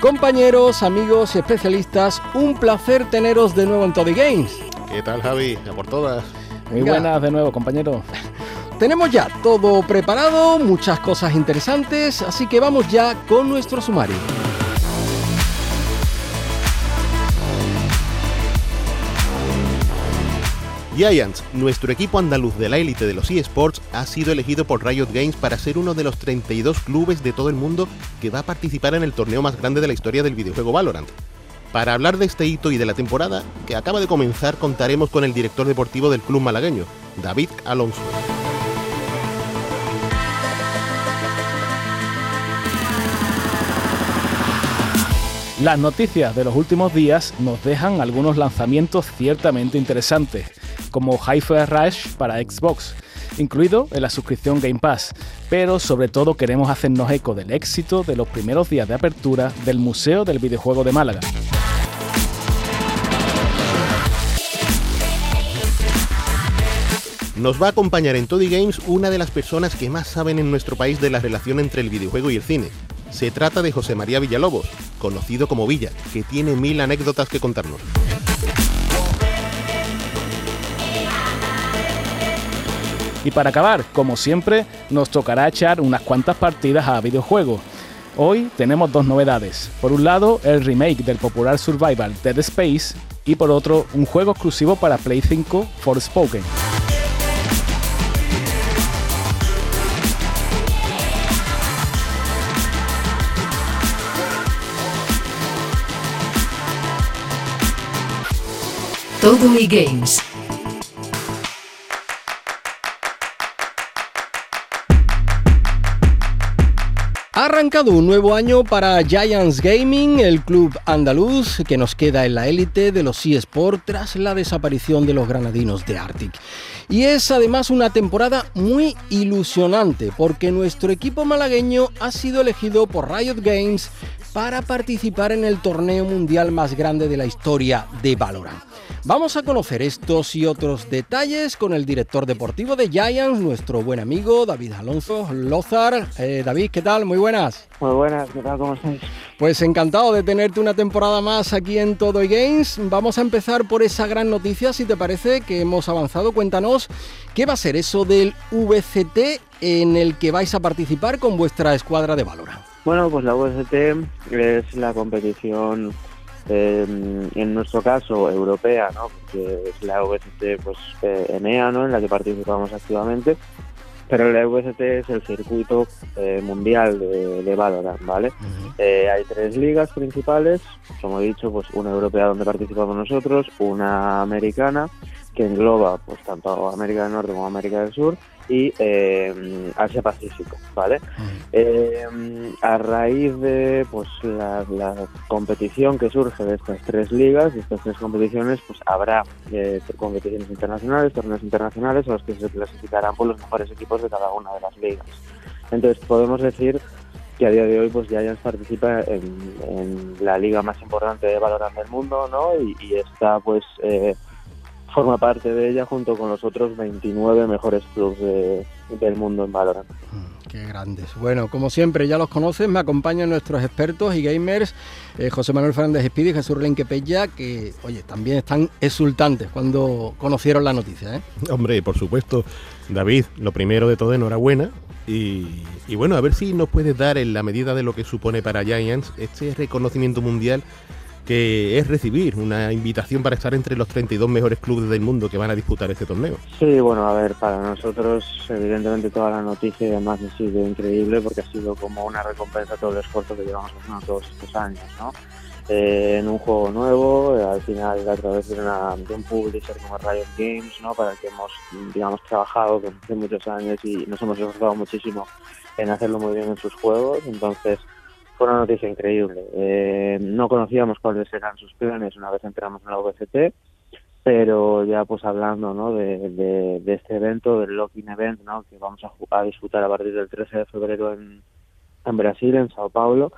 Compañeros, amigos y especialistas, un placer teneros de nuevo en Todo Games. ¿Qué tal, Javi? A por todas. Muy buenas de nuevo, compañero. Tenemos ya todo preparado, muchas cosas interesantes, así que vamos ya con nuestro sumario. Giants, nuestro equipo andaluz de la élite de los eSports, ha sido elegido por Riot Games para ser uno de los 32 clubes de todo el mundo que va a participar en el torneo más grande de la historia del videojuego Valorant. Para hablar de este hito y de la temporada que acaba de comenzar, contaremos con el director deportivo del club malagueño, David Alonso. Las noticias de los últimos días nos dejan algunos lanzamientos ciertamente interesantes, como Hi-Fi Rush para Xbox, incluido en la suscripción Game Pass, pero sobre todo queremos hacernos eco del éxito de los primeros días de apertura del Museo del Videojuego de Málaga. Nos va a acompañar en Toddy Games una de las personas que más saben en nuestro país de la relación entre el videojuego y el cine. Se trata de José María Villalobos, conocido como Villa, que tiene mil anécdotas que contarnos. Y para acabar, como siempre, nos tocará echar unas cuantas partidas a videojuegos. Hoy tenemos dos novedades. Por un lado, el remake del popular survival Dead Space y por otro, un juego exclusivo para Play 5 Forspoken. Todo y Games. Ha arrancado un nuevo año para Giants Gaming, el club andaluz que nos queda en la élite de los eSports tras la desaparición de los granadinos de Arctic. Y es además una temporada muy ilusionante porque nuestro equipo malagueño ha sido elegido por Riot Games para participar en el torneo mundial más grande de la historia de Valorant. Vamos a conocer estos y otros detalles con el director deportivo de Giants, nuestro buen amigo David Alonso Lozar. Eh, David, ¿qué tal? Muy buenas. Muy buenas, ¿qué tal? ¿Cómo estáis? Pues encantado de tenerte una temporada más aquí en Todo Games. Vamos a empezar por esa gran noticia, si te parece, que hemos avanzado. Cuéntanos qué va a ser eso del VCT en el que vais a participar con vuestra escuadra de Valorant. Bueno, pues la VCT es la competición eh, en nuestro caso europea, ¿no? Porque es la VST pues eh, EMEA, ¿no? En la que participamos activamente. Pero la VST es el circuito eh, mundial de, de, Valorant, ¿vale? Eh, hay tres ligas principales, como he dicho, pues una europea donde participamos nosotros, una americana que engloba pues tanto América del Norte como América del Sur y eh, Asia Pacífico, ¿vale? Eh, a raíz de pues la, la, competición que surge de estas tres ligas, de estas tres competiciones, pues habrá eh, competiciones internacionales, torneos internacionales a los que se clasificarán por los mejores equipos de cada una de las ligas. Entonces podemos decir que a día de hoy pues Giants participa en, en la liga más importante de Valorant del mundo, ¿no? Y, y está pues eh, forma parte de ella junto con los otros 29 mejores clubes de, del mundo en Valorant. Qué grandes. Bueno, como siempre, ya los conoces, me acompañan nuestros expertos y gamers, eh, José Manuel Fernández Espíritu y Jesús Renque Pella, que, oye, también están exultantes cuando conocieron la noticia. ¿eh? Hombre, por supuesto, David, lo primero de todo, enhorabuena. Y, y bueno, a ver si nos puedes dar en la medida de lo que supone para Giants este reconocimiento mundial que es recibir una invitación para estar entre los 32 mejores clubes del mundo que van a disputar este torneo. Sí, bueno, a ver, para nosotros evidentemente toda la noticia y demás ha sido increíble porque ha sido como una recompensa a todo el esfuerzo que llevamos haciendo todos estos años, ¿no? Eh, en un juego nuevo, eh, al final a través de, una, de un publisher como Riot Games, ¿no? para el que hemos, digamos, trabajado hace muchos años y nos hemos esforzado muchísimo en hacerlo muy bien en sus juegos, entonces fue una noticia increíble. Eh, no conocíamos cuáles eran sus planes una vez entramos en la VCT, pero ya pues hablando ¿no? de, este evento, del Locking Event, ¿no? que vamos a, disfrutar a partir del 13 de febrero en, en Brasil, en Sao Paulo,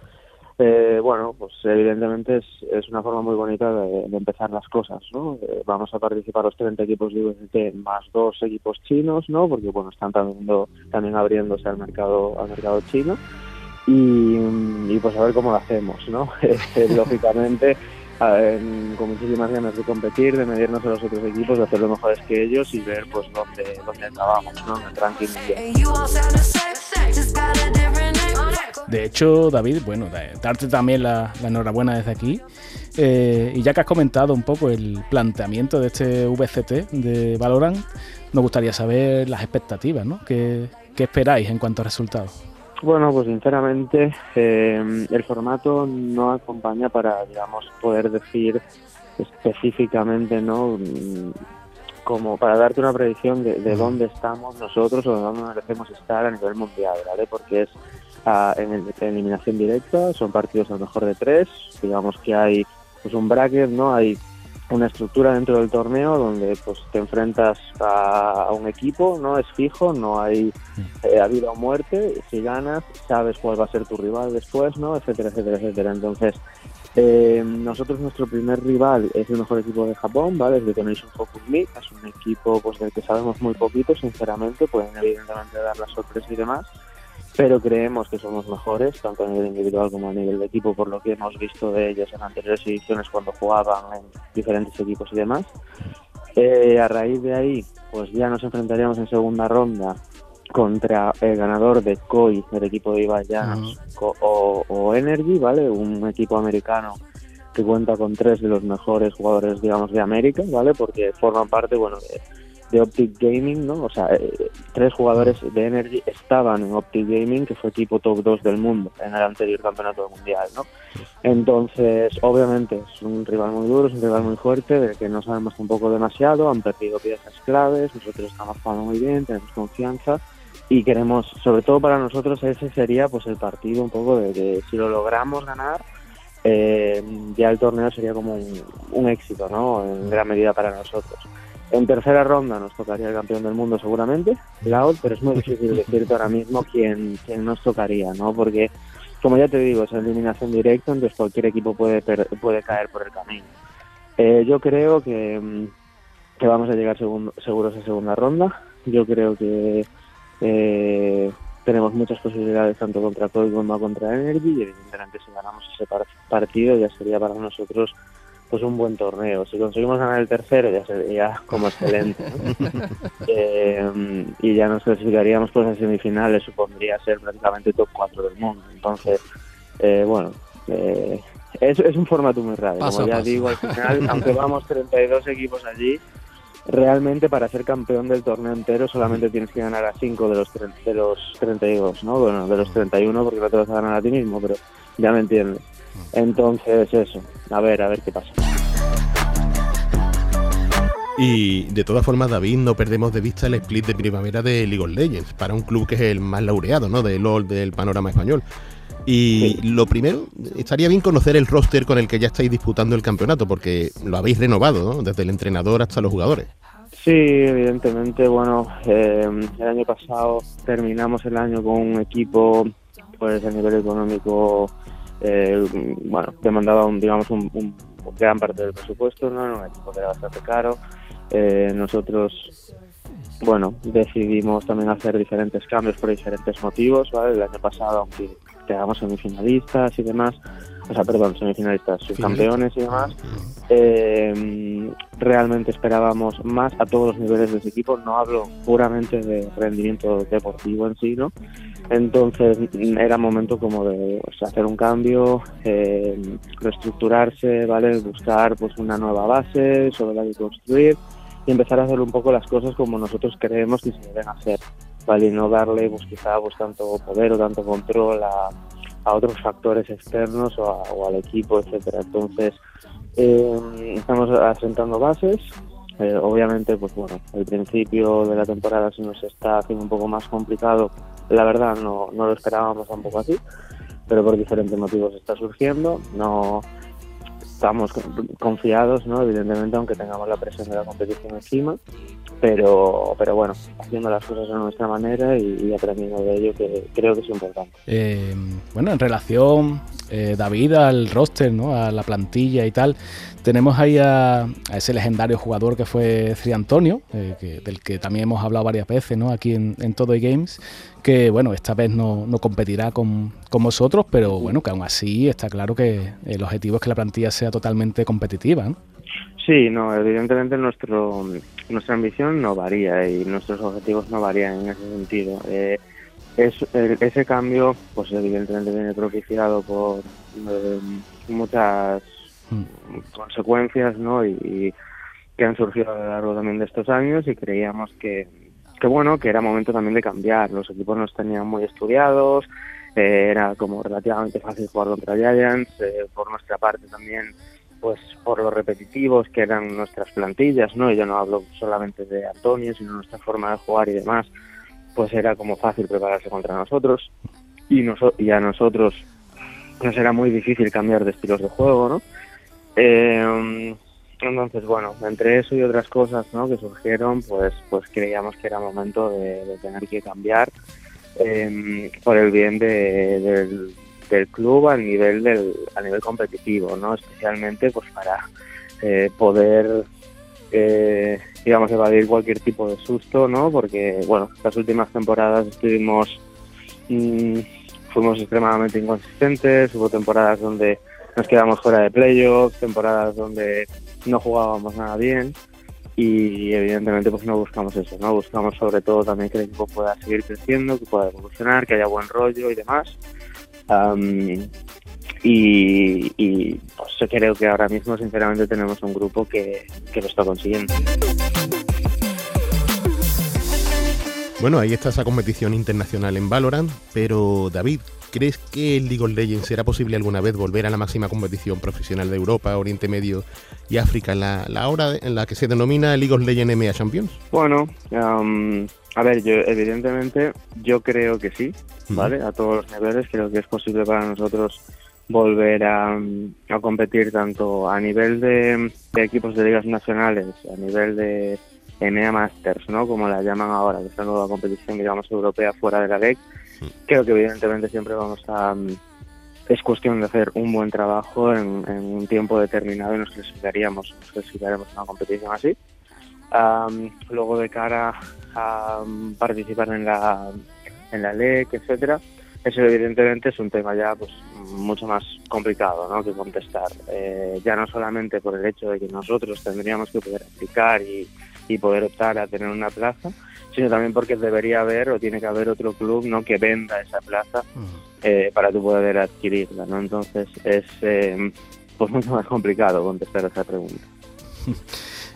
eh, bueno, pues evidentemente es, una forma muy bonita de, empezar las cosas, ¿no? Eh, vamos a participar los 30 equipos de más dos equipos chinos, ¿no? Porque, bueno, están también, también abriéndose al mercado, al mercado chino y, y pues a ver cómo lo hacemos, ¿no? Eh, lógicamente con muchísimas ganas de competir, de medirnos a los otros equipos, de hacer lo mejores que ellos y ver pues dónde, dónde acabamos, ¿no? En el ranking De hecho, David, bueno, darte también la, enhorabuena desde aquí. Eh, y ya que has comentado un poco el planteamiento de este VCT de Valorant, nos gustaría saber las expectativas, ¿no? ¿Qué, qué esperáis en cuanto a resultados? Bueno, pues sinceramente eh, el formato no acompaña para, digamos, poder decir específicamente, ¿no? Como para darte una predicción de, de dónde estamos nosotros o de dónde merecemos estar a nivel mundial, ¿vale? Porque es ah, en, eliminación directa, son partidos a lo mejor de tres, digamos que hay pues un bracket, ¿no? Hay una estructura dentro del torneo donde pues te enfrentas a, un equipo, no es fijo, no hay eh, vida o muerte, si ganas sabes cuál va a ser tu rival después, ¿no? etcétera, etcétera, etcétera. Entonces, eh, nosotros nuestro primer rival es el mejor equipo de Japón, ¿vale? Es de Donation Focus League, es un equipo pues del que sabemos muy poquito, sinceramente, pueden evidentemente dar la sorpresa y demás pero creemos que somos mejores, tanto a nivel individual como a nivel de equipo, por lo que hemos visto de ellos en anteriores ediciones cuando jugaban en diferentes equipos y demás. Eh, a raíz de ahí, pues ya nos enfrentaríamos en segunda ronda contra el ganador de COI, del equipo de Ibai o, o, Energy, ¿vale? Un equipo americano que cuenta con tres de los mejores jugadores, digamos, de América, ¿vale? Porque forman parte, bueno, de de Optic Gaming, ¿no? O sea, eh, tres jugadores de Energy estaban en Optic Gaming, que fue equipo top 2 del mundo en el anterior campeonato mundial, ¿no? Entonces, obviamente, es un rival muy duro, es un rival muy fuerte, del que no sabemos tampoco demasiado, han perdido piezas claves, nosotros estamos jugando muy bien, tenemos confianza y queremos, sobre todo para nosotros, ese sería pues el partido un poco de que si lo logramos ganar, eh, ya el torneo sería como un, un éxito, ¿no? En gran medida para nosotros. En tercera ronda nos tocaría el campeón del mundo seguramente, Laos, pero es muy difícil decirte ahora mismo quién, quién nos tocaría, ¿no? Porque, como ya te digo, es eliminación directa, entonces cualquier equipo puede, puede caer por el camino. Eh, yo creo que, mm, que vamos a llegar seguros a segunda ronda. Yo creo que eh, tenemos muchas posibilidades tanto contra Coy como contra Energy y evidentemente si ganamos ese partido ya sería para nosotros pues un buen torneo. Si conseguimos ganar el tercero ya sería como excelente. eh, y ya nos clasificaríamos pues a semifinales, supondría ser prácticamente top 4 del mundo. Entonces, eh, bueno, eh, es, es, un formato muy raro. como ya digo, al final, aunque vamos 32 equipos allí, realmente para ser campeón del torneo entero solamente tienes que ganar a 5 de los, de los 32, ¿no? Bueno, de los 31 porque no te vas a ganar a ti mismo, pero ya me entiendes. Entonces, eso, a ver, a ver qué pasa. Y de todas formas, David, no perdemos de vista el split de primavera de League of Legends, para un club que es el más laureado, ¿no? De LOL del panorama español. Y lo primero, estaría bien conocer el roster con el que ya estáis disputando el campeonato, porque lo habéis renovado, ¿no? Desde el entrenador hasta los jugadores. Sí, evidentemente, bueno, eh, el año pasado terminamos el año con un equipo, pues a nivel económico eh, bueno, demandaba un, digamos un, gran parte del presupuesto, ¿no? un equipo que era bastante caro. Eh, nosotros, bueno, decidimos también hacer diferentes cambios por diferentes motivos, ¿vale? El año pasado, aunque quedamos semifinalistas y demás, o sea, perdón, semifinalistas, subcampeones y demás, eh, realmente esperábamos más a todos los niveles de ese equipo, no hablo puramente de rendimiento deportivo en sí, ¿no? Entonces era momento como de hacer un cambio, eh, reestructurarse, ¿vale? Buscar pues una nueva base sobre la que construir y empezar a hacer un poco las cosas como nosotros creemos que se deben hacer, ¿vale? Y no darle pues quizá pues tanto poder o tanto control a, otros factores externos o, al equipo, etcétera. Entonces eh, estamos asentando bases, eh, obviamente, pues bueno, el principio de la temporada se nos está haciendo un poco más complicado la verdad no, no lo esperábamos tampoco así. pero por diferentes motivos está surgiendo. No estamos confiados, ¿no? Evidentemente, aunque tengamos la presión de la competición encima, pero, pero bueno, haciendo las cosas de nuestra manera y, aprendiendo de ello, que creo que es importante. Eh, bueno, en relación, eh, David, al roster, ¿no? a la plantilla y tal, tenemos ahí a, ese legendario jugador que fue Tri Antonio, eh, del que también hemos hablado varias veces ¿no? aquí en, en Todo Games, que bueno, esta vez no, no competirá con, con, vosotros, pero bueno, que aún así está claro que el objetivo es que la plantilla sea totalmente competitiva. ¿no? Sí, no, evidentemente nuestro, nuestra ambición no varía y nuestros objetivos no varían en ese sentido. Eh, es, ese cambio, pues evidentemente viene propiciado por eh, muchas consecuencias ¿no? Y, que han surgido a lo largo también de estos años y creíamos que, que bueno que era momento también de cambiar. Los equipos nos tenían muy estudiados eh, era como relativamente fácil jugar contra Giants eh, por nuestra parte también pues por los repetitivos que eran nuestras plantillas no y yo no hablo solamente de Antonio sino nuestra forma de jugar y demás pues era como fácil prepararse contra nosotros. Y, y a nosotros nos era muy difícil cambiar de estilos de juego no eh, entonces, bueno, entre eso y otras cosas ¿no? que surgieron, pues, pues creíamos que era momento de, tener que cambiar em, por el bien del, club a nivel del, a nivel competitivo, ¿no? Especialmente pues para eh, poder eh, digamos evadir cualquier tipo de susto, ¿no? Porque bueno, las últimas temporadas estuvimos mm, fuimos extremadamente inconsistentes, hubo temporadas donde nos quedamos fuera de playoffs, temporadas donde no jugábamos nada bien y evidentemente pues no buscamos eso, ¿no? Buscamos sobre todo también que el equipo pueda seguir creciendo, que pueda evolucionar, que haya buen rollo y demás. y, pues, creo que ahora mismo sinceramente tenemos un grupo que, que lo está consiguiendo. Bueno, ahí está esa competición internacional en Valorant, pero David, ¿crees que el League of Legends será posible alguna vez volver a la máxima competición profesional de Europa, Oriente Medio y África en la, hora en la que se denomina League of Legends EMEA Champions? Bueno, a ver, yo evidentemente yo creo que sí, ¿vale? A todos los niveles creo que es posible para nosotros volver a, competir tanto a nivel de equipos de ligas nacionales, a nivel de EMEA Masters, ¿no? Como la llaman ahora, que es la nueva competición, digamos, europea fuera de la LEC. Creo que evidentemente siempre vamos a... Mm, es cuestión de hacer un buen trabajo en, un tiempo determinado y nos clasificaríamos, nos clasificaremos en una competición así. luego de cara a mm, participar en la, en la LEC, etcétera, eso evidentemente es un tema ya pues mucho más complicado ¿no? que contestar. Eh, ya no solamente por el hecho de que nosotros tendríamos que poder aplicar y, y poder optar a tener una plaza, sino también porque debería haber o tiene que haber otro club no que venda esa plaza eh, para tú poder adquirirla, ¿no? Entonces es eh, pues mucho más complicado contestar a esa pregunta.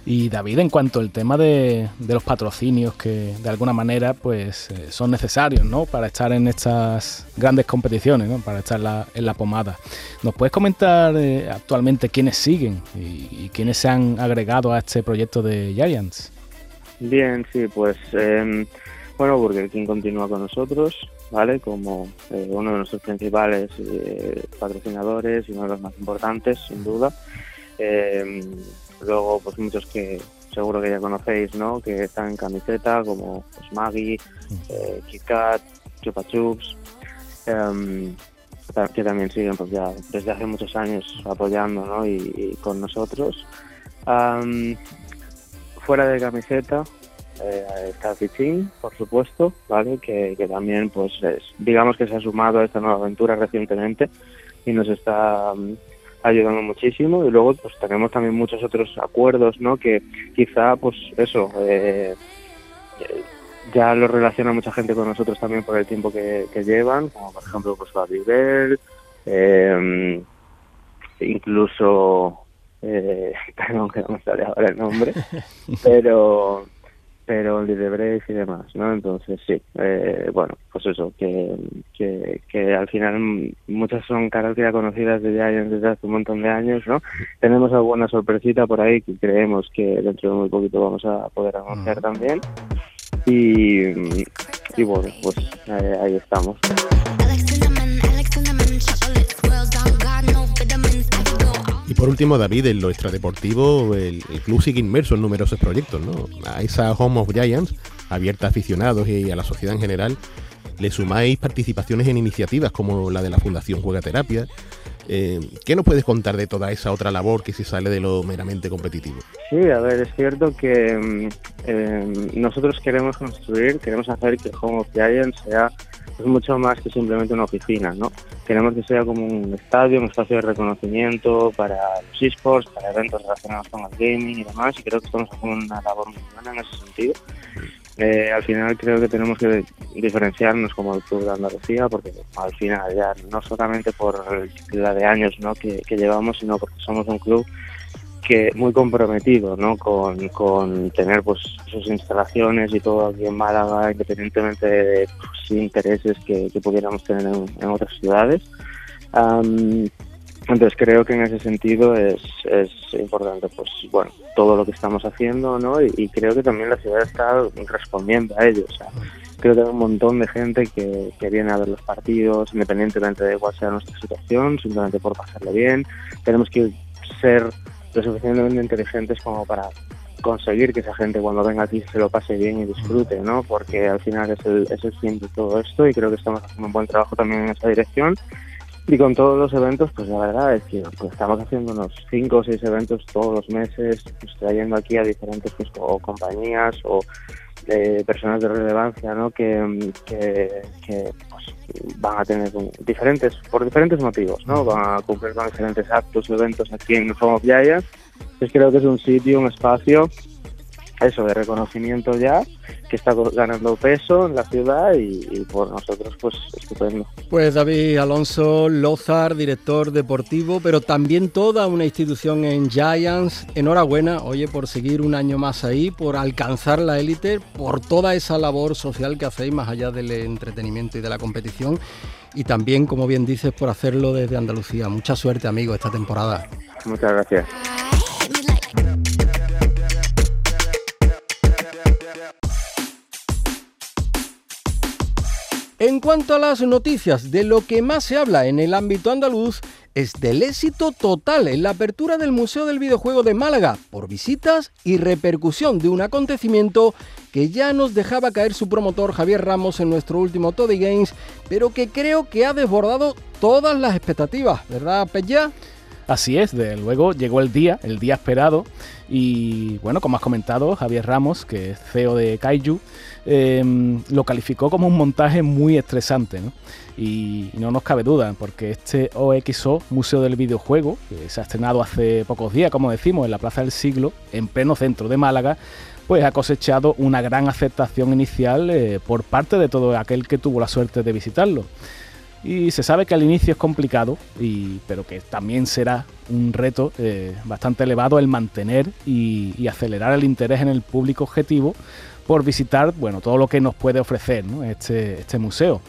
Y David, en cuanto al tema de, los patrocinios que de alguna manera pues eh, son necesarios ¿no? para estar en estas grandes competiciones, ¿no? para estar en la pomada, ¿nos puedes comentar eh, actualmente quiénes siguen y, quiénes se han agregado a este proyecto de Giants? Bien, sí, pues eh, bueno, Burger King continúa con nosotros, ¿vale? Como eh, uno de nuestros principales patrocinadores y uno de los más importantes, sin duda. Luego, pues muchos que seguro que ya conocéis, ¿no? Que están en camiseta, como pues, Maggie, eh, KitKat, Chupa Chups, em, que también siguen pues ya desde hace muchos años apoyando, ¿no? Y, con nosotros. Fuera de camiseta eh, Fichin, por supuesto, ¿vale? Que, que también, pues, digamos que se ha sumado a esta nueva aventura recientemente y nos está ayudando muchísimo y luego pues tenemos también muchos otros acuerdos no que quizá pues eso eh, ya lo relaciona mucha gente con nosotros también por el tiempo que, llevan como por ejemplo pues Babybel eh, incluso eh, perdón que no me sale ahora el nombre pero pero Libre y demás, ¿no? Entonces sí, eh, bueno, pues eso, que, que, al final muchas son caras ya conocidas desde hace un montón de años, ¿no? Tenemos alguna sorpresita por ahí que creemos que dentro de muy poquito vamos a poder anunciar también. Y, y bueno, pues eh, ahí estamos. Por último, David, en lo extradeportivo, el, el club sigue inmerso en numerosos proyectos, ¿no? A esa Home of Giants, abierta a aficionados y a la sociedad en general, le sumáis participaciones en iniciativas como la de la Fundación Juega Terapia. Eh, ¿Qué nos puedes contar de toda esa otra labor que se sale de lo meramente competitivo? Sí, a ver, es cierto que mm, eh, nosotros queremos construir, queremos hacer que Home of Giants sea es mucho más que simplemente una oficina, ¿no? Queremos que sea como un estadio, un espacio de reconocimiento para los esports, para eventos relacionados con el gaming y demás, y creo que estamos haciendo una labor muy buena en ese sentido. Eh, al final creo que tenemos que diferenciarnos como el Club de Andalucía, porque al final ya no solamente por la de años ¿no? que, que llevamos, sino porque somos un club que muy comprometido ¿no? con, con tener pues sus instalaciones y todo aquí en Málaga, independientemente de pues, intereses que, que, pudiéramos tener en, en otras ciudades. Um, entonces creo que en ese sentido es, es importante pues bueno todo lo que estamos haciendo ¿no? y, y creo que también la ciudad está respondiendo a ello. O sea, creo que hay un montón de gente que, que viene a ver los partidos, independientemente de cuál sea nuestra situación, simplemente por pasarle bien. Tenemos que ser lo suficientemente inteligentes como para conseguir que esa gente cuando venga aquí se lo pase bien y disfrute, ¿no? Porque al final es el, es el fin de todo esto y creo que estamos haciendo un buen trabajo también en esa dirección. Y con todos los eventos, pues la verdad es que pues, estamos haciendo unos 5 o 6 eventos todos los meses, pues, trayendo aquí a diferentes pues, o compañías o personas de relevancia, ¿no? Que, que, que pues, van a tener un, diferentes, por diferentes motivos, ¿no? Van a cumplir con diferentes actos eventos aquí en Home of Giants. Pues creo que es un sitio, un espacio eso de reconocimiento ya que está ganando peso en la ciudad y, y, por nosotros pues estupendo. Pues David Alonso Lozar, director deportivo, pero también toda una institución en Giants. Enhorabuena, oye, por seguir un año más ahí, por alcanzar la élite, por toda esa labor social que hacéis más allá del entretenimiento y de la competición y también, como bien dices, por hacerlo desde Andalucía. Mucha suerte, amigo, esta temporada. Muchas gracias. En cuanto a las noticias, de lo que más se habla en el ámbito andaluz es del éxito total en la apertura del Museo del Videojuego de Málaga por visitas y repercusión de un acontecimiento que ya nos dejaba caer su promotor Javier Ramos en nuestro último Toddy Games, pero que creo que ha desbordado todas las expectativas, ¿verdad, Pella? Así es, de luego llegó el día, el día esperado, y bueno, como has comentado, Javier Ramos, que es CEO de Kaiju, eh, lo calificó como un montaje muy estresante, y, no nos cabe duda, porque este OXO, Museo del Videojuego, que se ha estrenado hace pocos días, como decimos, en la Plaza del Siglo, en pleno centro de Málaga, pues ha cosechado una gran aceptación inicial eh, por parte de todo aquel que tuvo la suerte de visitarlo. Y se sabe que al inicio es complicado, pero que también será un reto eh, bastante elevado el mantener y, acelerar el interés en el público objetivo por visitar bueno, todo lo que nos puede ofrecer este, este museo.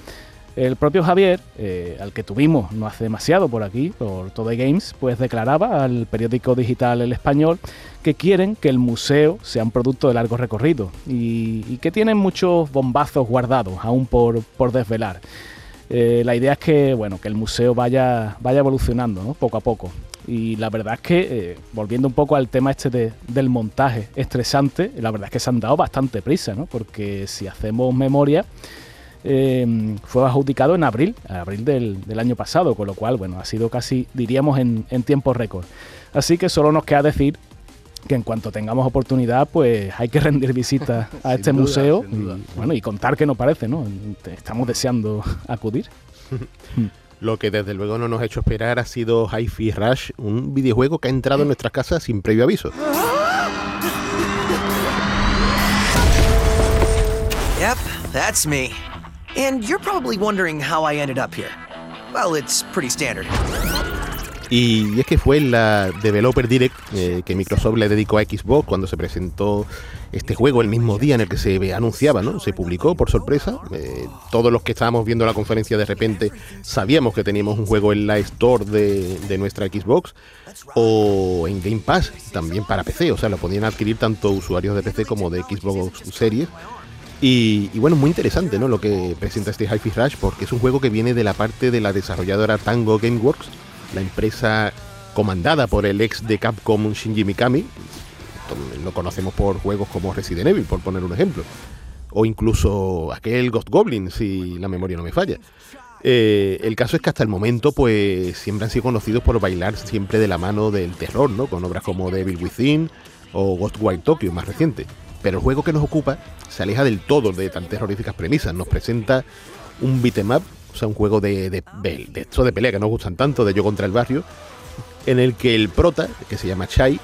El propio Javier, eh, al que tuvimos no hace demasiado por aquí, por Todo Games, pues declaraba al periódico digital El Español que quieren que el museo sea un producto de largo recorrido y, que tienen muchos bombazos guardados aún por desvelar. Eh, la idea es que, bueno, que el museo vaya, vaya evolucionando poco a poco. Y la verdad es que, eh, volviendo un poco al tema este de, del montaje estresante, la verdad es que se han dado bastante prisa, ¿no? porque si hacemos memoria, eh, fue adjudicado en abril, abril del, del, año pasado, con lo cual, bueno, ha sido casi, diríamos, en, en tiempo récord. Así que solo nos queda decir que en cuanto tengamos oportunidad, pues hay que rendir visita a este duda, museo y, bueno, y contar qué nos parece, ¿no? Estamos deseando acudir. Lo que desde luego no nos ha hecho esperar ha sido Hi-Fi Rush, un videojuego que ha entrado en nuestras casas sin previo aviso. Yep, that's me. And you're probably wondering how I ended up here. Well, it's pretty standard. Y es que fue la Developer Direct eh, que Microsoft le dedicó a Xbox cuando se presentó este juego el mismo día en el que se anunciaba, ¿no? Se publicó por sorpresa. Eh, todos los que estábamos viendo la conferencia de repente sabíamos que teníamos un juego en la Store de, de nuestra Xbox o en Game Pass, también para PC. O sea, lo podían adquirir tanto usuarios de PC como de Xbox Series. Y, y, bueno, muy interesante ¿no? lo que presenta este Hi-Fi Rush porque es un juego que viene de la parte de la desarrolladora Tango Gameworks, la empresa comandada por el ex de Capcom Shinji Mikami. Lo conocemos por juegos como Resident Evil, por poner un ejemplo. O incluso aquel Ghost Goblin, si la memoria no me falla. Eh, el caso es que hasta el momento, pues siempre han sido conocidos por bailar siempre de la mano del terror, ¿no? Con obras como Devil Within o Ghostwire Tokyo, más reciente. Pero el juego que nos ocupa se aleja del todo de tan terroríficas premisas. Nos presenta un beat'em up, o sea, un juego de, de, de, de pelea que nos gustan tanto, de yo contra el barrio, en el que el prota, que se llama Chai,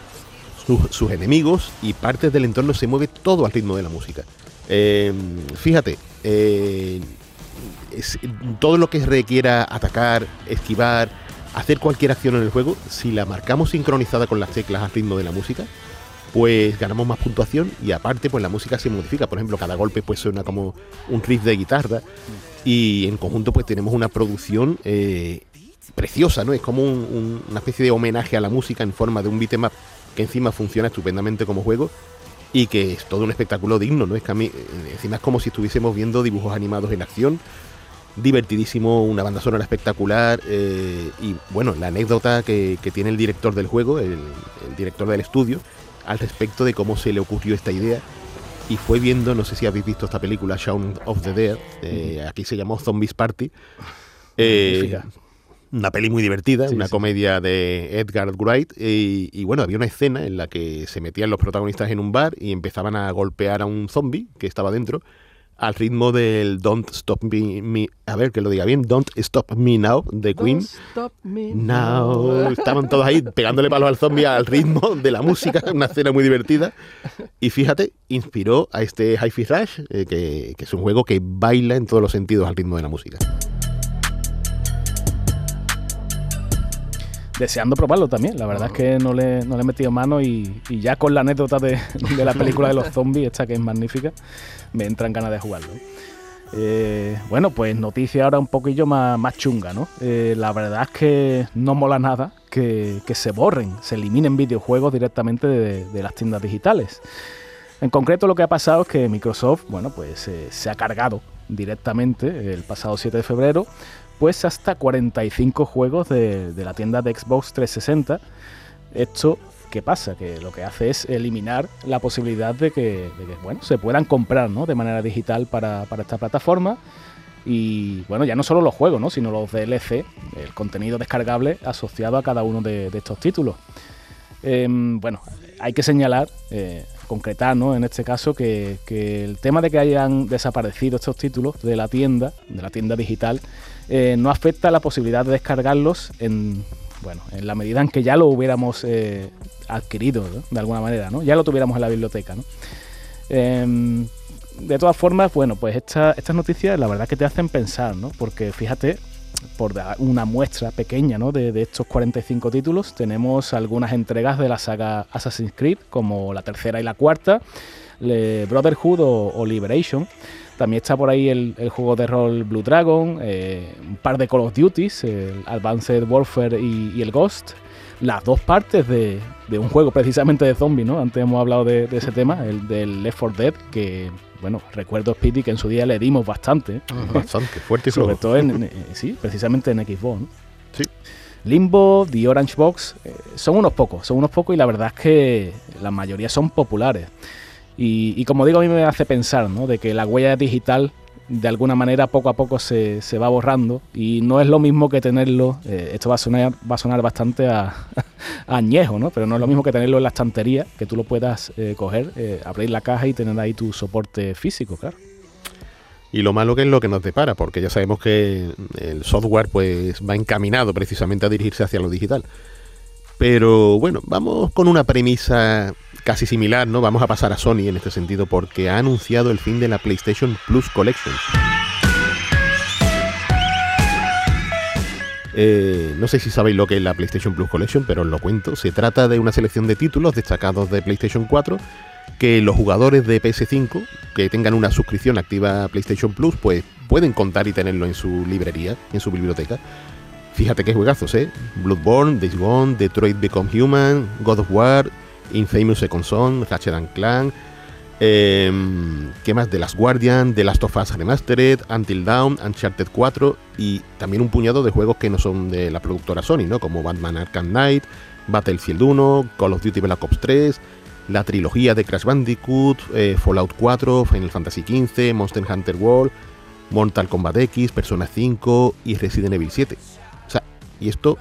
sus enemigos y partes del entorno se mueve todo al ritmo de la música. Eh, fíjate, eh, todo lo que requiera atacar, esquivar, hacer cualquier acción en el juego, si la marcamos sincronizada con las teclas al ritmo de la música, pues ganamos más puntuación y aparte pues la música se modifica. Por ejemplo, cada golpe pues suena como un riff de guitarra y en conjunto pues tenemos una producción eh, preciosa, ¿no? Es como una especie de homenaje a la música en forma de un beatmap que encima funciona estupendamente como juego y que es todo un espectáculo digno, ¿no? Es que a mí, eh, encima es como si estuviésemos viendo dibujos animados en acción divertidísimo, una banda sonora espectacular eh, y bueno, la anécdota que, tiene el director del juego, el, director del estudio, al respecto de cómo se le ocurrió esta idea. Y fue viendo, no sé si habéis visto esta película, Shaun of the Dead, eh, aquí se llamó Zombies Party. Eh, una peli muy divertida, una comedia de Edgar Wright. Y, y, bueno, había una escena en la que se metían los protagonistas en un bar y empezaban a golpear a un zombie que estaba dentro al ritmo del Don't Stop Me, a ver que lo diga bien, Don't Stop Me Now de Queen. Stop Me now. Estaban todos ahí pegándole palos al zombie al ritmo de la música, una escena muy divertida. Y fíjate, inspiró a este Hi-Fi Rush, eh, que, que es un juego que baila en todos los sentidos al ritmo de la música. Deseando probarlo también. La verdad es que no le, no le he metido mano y, ya con la anécdota de, la película de los zombies, esta que es magnífica, me entran ganas de jugarlo. Eh, bueno, pues noticia ahora un poquillo más, más chunga, ¿no? Eh, la verdad es que no mola nada que, se borren, se eliminen videojuegos directamente de, las tiendas digitales. En concreto lo que ha pasado es que Microsoft, bueno, pues eh, se ha cargado directamente el pasado 7 de febrero pues hasta 45 juegos de, la tienda de Xbox 360. Esto, ¿qué pasa? Que lo que hace es eliminar la posibilidad de que, bueno, se puedan comprar ¿no? de manera digital para, esta plataforma. Y bueno, ya no solo los juegos, ¿no? sino los DLC, el contenido descargable asociado a cada uno de, estos títulos. Em, bueno, hay que señalar, eh, concretar ¿no? en este caso, que, que el tema de que hayan desaparecido estos títulos de la tienda, de la tienda digital, eh, no afecta la posibilidad de descargarlos en, bueno, en la medida en que ya lo hubiéramos eh, adquirido, de alguna manera, ¿no? Ya lo tuviéramos en la biblioteca. Em, de todas formas, bueno, pues estas noticias la verdad que te hacen pensar, ¿no? Porque fíjate, por una muestra pequeña ¿no? de, de, estos 45 títulos, tenemos algunas entregas de la saga Assassin's Creed, como la tercera y la cuarta, Brotherhood o Liberation, también está por ahí el, juego de rol Blue Dragon, eh, un par de Call of Duties, el Advanced Warfare y, el Ghost. Las dos partes de, un juego precisamente de zombies, ¿no? Antes hemos hablado de, ese tema, el del Left 4 Dead, que, bueno, recuerdo Speedy que en su día le dimos bastante. Bastante, fuerte y Sobre todo en, sí, precisamente en Xbox, ¿no? Sí. Limbo, The Orange Box, eh, son unos pocos, son unos pocos y la verdad es que la mayoría son populares. Y, como digo, a mí me hace pensar ¿no? de que la huella digital de alguna manera poco a poco se, se va borrando y no es lo mismo que tenerlo, eh, esto va a sonar, va a sonar bastante a, añejo, ¿no? pero no es lo mismo que tenerlo en la estantería, que tú lo puedas eh, coger, eh, abrir la caja y tener ahí tu soporte físico, claro. Y lo malo que es lo que nos depara, porque ya sabemos que el software pues va encaminado precisamente a dirigirse hacia lo digital. Pero bueno, vamos con una premisa casi similar, ¿no? Vamos a pasar a Sony en este sentido porque ha anunciado el fin de la PlayStation Plus Collection. Eh, no sé si sabéis lo que es la PlayStation Plus Collection, pero os lo cuento. Se trata de una selección de títulos destacados de PlayStation 4 que los jugadores de PS5 que tengan una suscripción activa a PlayStation Plus pues pueden contar y tenerlo en su librería, en su biblioteca. Fíjate qué juegazos, ¿eh? Bloodborne, Days Gone, Detroit Become Human, God of War, Infamous Second Son, Ratchet Clank, Em, ¿Qué más? The Last Guardian, The Last of Us Remastered, Until Dawn, Uncharted 4 y también un puñado de juegos que no son de la productora Sony, ¿no? Como Batman Arkham Knight, Battlefield 1, Call of Duty Black Ops 3, la trilogía de Crash Bandicoot, eh, Fallout 4, Final Fantasy XV, Monster Hunter World, Mortal Kombat X, Persona 5 y Resident Evil 7. Y esto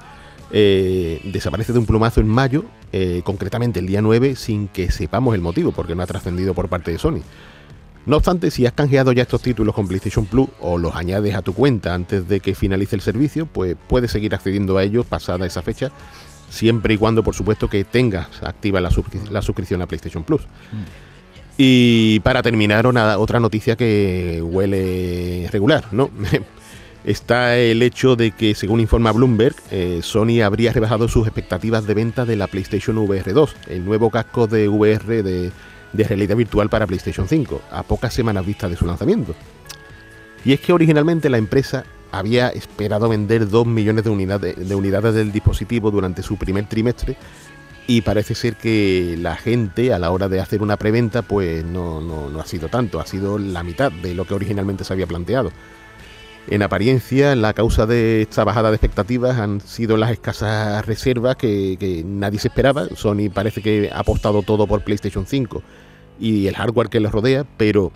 eh, desaparece de un plumazo en mayo, eh, concretamente el día 9, sin que sepamos el motivo, porque no ha trascendido por parte de Sony. No obstante, si has canjeado ya estos títulos con PlayStation Plus o los añades a tu cuenta antes de que finalice el servicio, pues puedes seguir accediendo a ellos pasada esa fecha, siempre y cuando, por supuesto, que tengas activa la, suscripción a PlayStation Plus. Mm. Y para terminar, otra noticia que huele regular, ¿no? está el hecho de que, según informa Bloomberg, eh, Sony habría rebajado sus expectativas de venta de la PlayStation VR 2, el nuevo casco de VR de, realidad virtual para PlayStation 5, a pocas semanas vista de su lanzamiento. Y es que originalmente la empresa había esperado vender 2 millones de unidades, de unidades del dispositivo durante su primer trimestre y parece ser que la gente a la hora de hacer una preventa pues no, no ha sido tanto, ha sido la mitad de lo que originalmente se había planteado. En apariencia, la causa de esta bajada de expectativas han sido las escasas reservas que, nadie se esperaba. Sony parece que ha apostado todo por PlayStation 5 y el hardware que les rodea, pero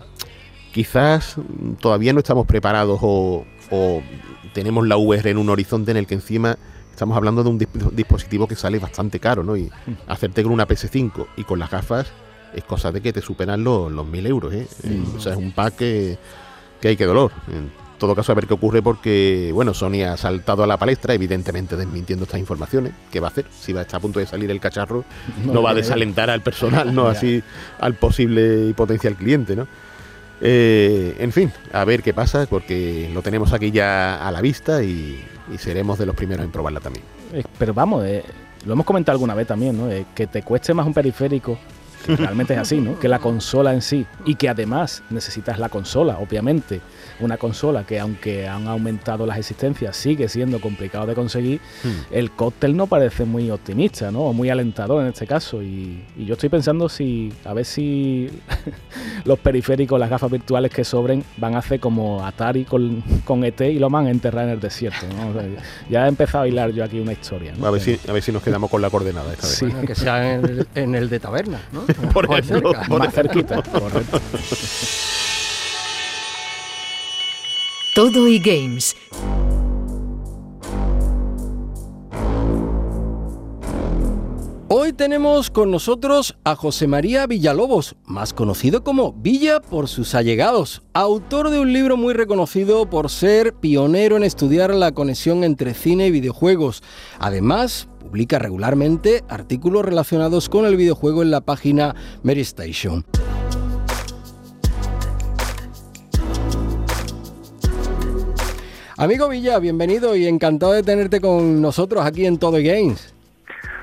quizás todavía no estamos preparados o, tenemos la VR en un horizonte en el que encima estamos hablando de un dispositivo que sale bastante caro, ¿no? Y hacerte con una PS5 y con las gafas es cosa de que te superan los, los 1000 euros, ¿eh? O sea, es un pack que, que hay que dolor todo caso a ver qué ocurre porque, bueno, Sony ha saltado a la palestra, evidentemente desmintiendo estas informaciones. ¿Qué va a hacer? Si va a estar a punto de salir el cacharro, no, va a desalentar al personal, no así al posible y potencial cliente, ¿no? Eh, en fin, a ver qué pasa, porque lo tenemos aquí ya a la vista y, seremos de los primeros en probarla también. Eh, pero vamos, eh, lo hemos comentado alguna vez también, ¿no? que te cueste más un periférico realmente es así, ¿no? Que la consola en sí y que además necesitas la consola, obviamente. Una consola que aunque han aumentado las existencias sigue siendo complicado de conseguir, hmm. el cóctel no parece muy optimista, ¿no? O muy alentador en este caso. Y, yo estoy pensando si, a ver si los periféricos, las gafas virtuales que sobren van a hacer como Atari con, con ET y lo van a enterrar en el desierto. ya he empezado a hilar yo aquí una historia. A, ver si, a ver si nos quedamos con la coordenada esta vez. que sea en el, en el de taberna, ¿no? por ejemplo, más cerquita. Todo y Games. Hoy tenemos con nosotros a José María Villalobos, más conocido como Villa por sus allegados, autor de un libro muy reconocido por ser pionero en estudiar la conexión entre cine y videojuegos. Además, publica regularmente artículos relacionados con el videojuego en la página Mary Station. Amigo Villa, bienvenido y encantado de tenerte con nosotros aquí en Todo Games.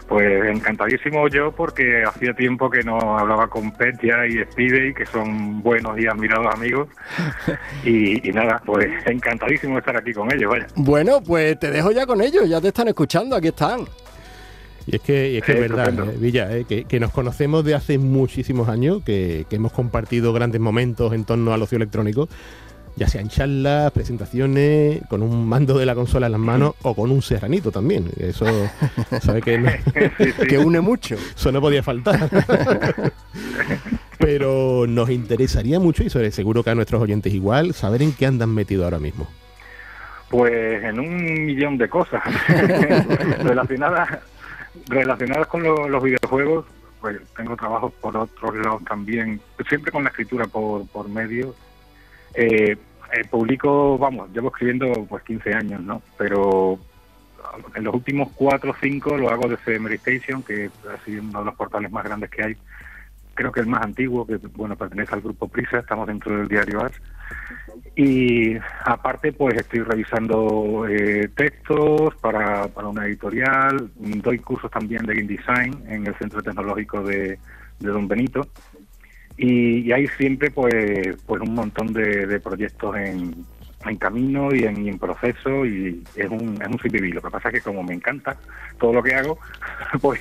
Pues encantadísimo yo porque hacía tiempo que no hablaba con Petia y Spidey, que son buenos y admirados amigos. Y, nada, pues encantadísimo de estar aquí con ellos, vaya. Bueno, pues te dejo ya con ellos, ya te están escuchando, aquí están. Y es que, es, verdad, eh, Villa, eh, que, nos conocemos de hace muchísimos años, que, que hemos compartido grandes momentos en torno al ocio electrónico ya sean charlas, presentaciones, con un mando de la consola en las manos o con un serranito también. Eso, ¿sabe que, que une mucho. Eso no podía faltar. Pero nos interesaría mucho, y seguro que a nuestros oyentes igual, saber en qué andan metidos ahora mismo. Pues en un millón de cosas relacionadas relacionadas con los videojuegos. Pues tengo trabajo por otros lados también, siempre con la escritura por, por medio. Eh, eh, publico, vamos, llevo escribiendo pues 15 años, ¿no? Pero en los últimos 4 o 5 lo hago desde Station, que es uno de los portales más grandes que hay. Creo que el más antiguo, que bueno, pertenece al grupo Prisa, estamos dentro del diario Ars. Y aparte, pues estoy revisando eh, textos para, para una editorial, doy cursos también de InDesign en el Centro Tecnológico de Don Benito y, hay siempre pues pues un montón de, proyectos en, en camino y en, proceso y es un, es un sin Lo que pasa es que como me encanta todo lo que hago, pues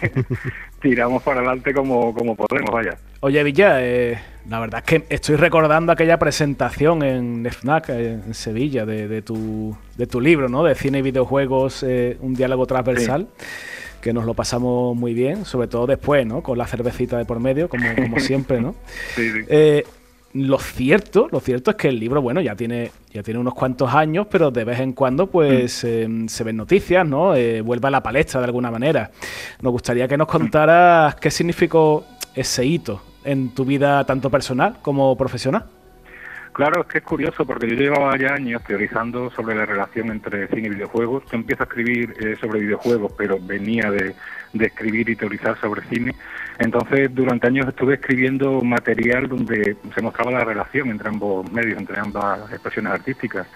tiramos para adelante como, como podemos, vaya. Oye, Villa, eh, La verdad es que estoy recordando aquella presentación en FNAC, en Sevilla, de, tu, de tu libro, ¿no? De cine y videojuegos, eh, un diálogo transversal. Que nos lo pasamos muy bien, sobre todo después, ¿no? Con la cervecita de por medio, como, como siempre, ¿no? Sí, sí. Eh, lo cierto, lo cierto es que el libro, bueno, ya tiene, ya tiene unos cuantos años, pero de vez en cuando, pues, mm. em, se ven noticias, ¿no? Eh, vuelve a la palestra de alguna manera. Nos gustaría que nos contaras qué significó ese hito en tu vida tanto personal como profesional. Claro, es que es curioso porque yo llevaba ya años teorizando sobre la relación entre cine y videojuegos. Yo empiezo a escribir eh, sobre videojuegos, pero venía de, escribir y teorizar sobre cine. Entonces, durante años estuve escribiendo material donde se mostraba la relación entre ambos medios, entre ambas expresiones artísticas.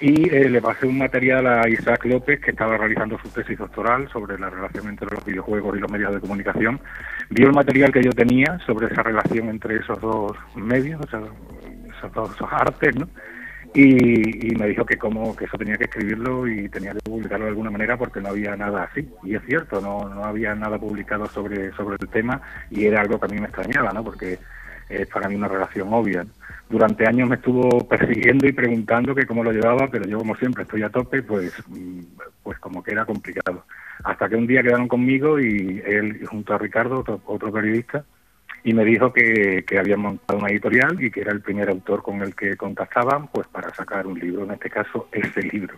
Y eh, le pasé un material a Isaac López, que estaba realizando su tesis doctoral sobre la relación entre los videojuegos y los medios de comunicación. Vio el material que yo tenía sobre esa relación entre esos dos medios, todos esos artes, ¿no? Y, me dijo que como que eso tenía que escribirlo y tenía que publicarlo de alguna manera porque no había nada así. Y es cierto, no, no había nada publicado sobre, sobre el tema y era algo que a mí me extrañaba, ¿no? Porque es para mí una relación obvia. Durante años me estuvo persiguiendo y preguntando que cómo lo llevaba, pero yo como siempre estoy a tope, pues, pues como que era complicado. Hasta que un día quedaron conmigo y él junto a Ricardo, otro periodista, y me dijo que, que habían montado una editorial y que era el primer autor con el que contactaban pues para sacar un libro, en este caso ese libro.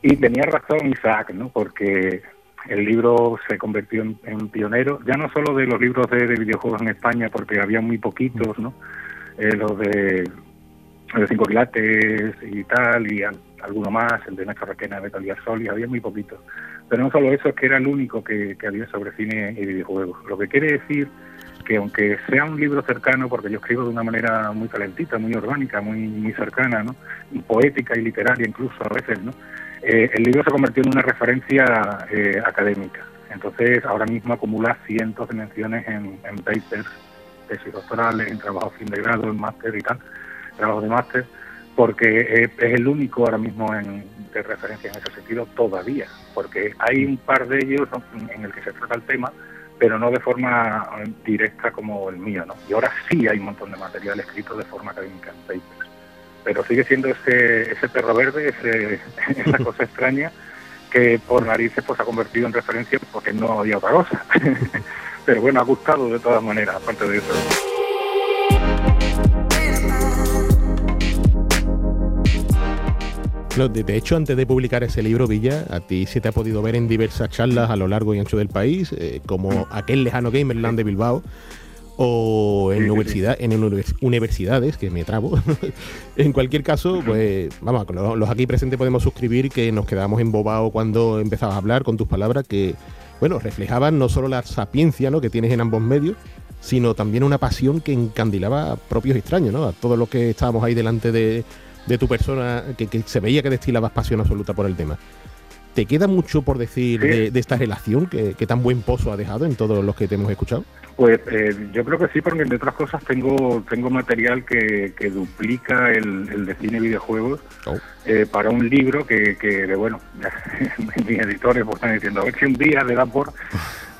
Y tenía razón Isaac, ¿no? porque el libro se convirtió en, pionero, ya no solo de los libros de, videojuegos en España, porque había muy poquitos, ¿no? Eh, los de, de Cinco Quilates y tal, y alguno más, el de Nacho Raquena de Metal Gear Solid, había muy poquitos. Pero no solo eso, es que era el único que, que había sobre cine y videojuegos. Lo que quiere decir que aunque sea un libro cercano, porque yo escribo de una manera muy calentita, muy orgánica, muy, cercana, ¿no? poética y literaria incluso a veces, ¿no? Eh, el libro se convirtió en una referencia eh, académica. Entonces ahora mismo acumula cientos de menciones en, papers, tesis doctorales, en trabajos fin de grado, en máster y tal, trabajos de máster, porque es, el único ahora mismo en, de referencia en ese sentido todavía, porque hay un par de ellos en el que se trata el tema, pero no de forma directa como el mío, ¿no? Y ahora sí hay un montón de material escrito de forma académica en papers. Pero sigue siendo ese, ese perro verde, ese, esa cosa extraña que por narices pues ha convertido en referencia porque no había otra cosa. pero bueno, ha gustado de todas maneras, aparte de eso. De hecho, antes de publicar ese libro, Villa, a ti se te ha podido ver en diversas charlas a lo largo y ancho del país, eh, como aquel lejano Gamerland de Bilbao, o en, universidad, en universidades, que me trabo. en cualquier caso, pues vamos, los aquí presentes podemos suscribir que nos quedamos embobados cuando empezabas a hablar con tus palabras, que bueno, reflejaban no solo la sapiencia ¿no? que tienes en ambos medios, sino también una pasión que encandilaba a propios extraños, ¿no? A todos los que estábamos ahí delante de, de tu persona, que, se veía que destilabas pasión absoluta por el tema. ¿Te queda mucho por decir de, esta relación que, tan buen pozo ha dejado en todos los que te hemos escuchado? Pues eh, yo creo que sí, porque entre otras cosas tengo tengo material que, duplica el, de cine y videojuegos oh. eh, para un libro que, que bueno, mis editores pues, están diciendo, a ver si un día le da por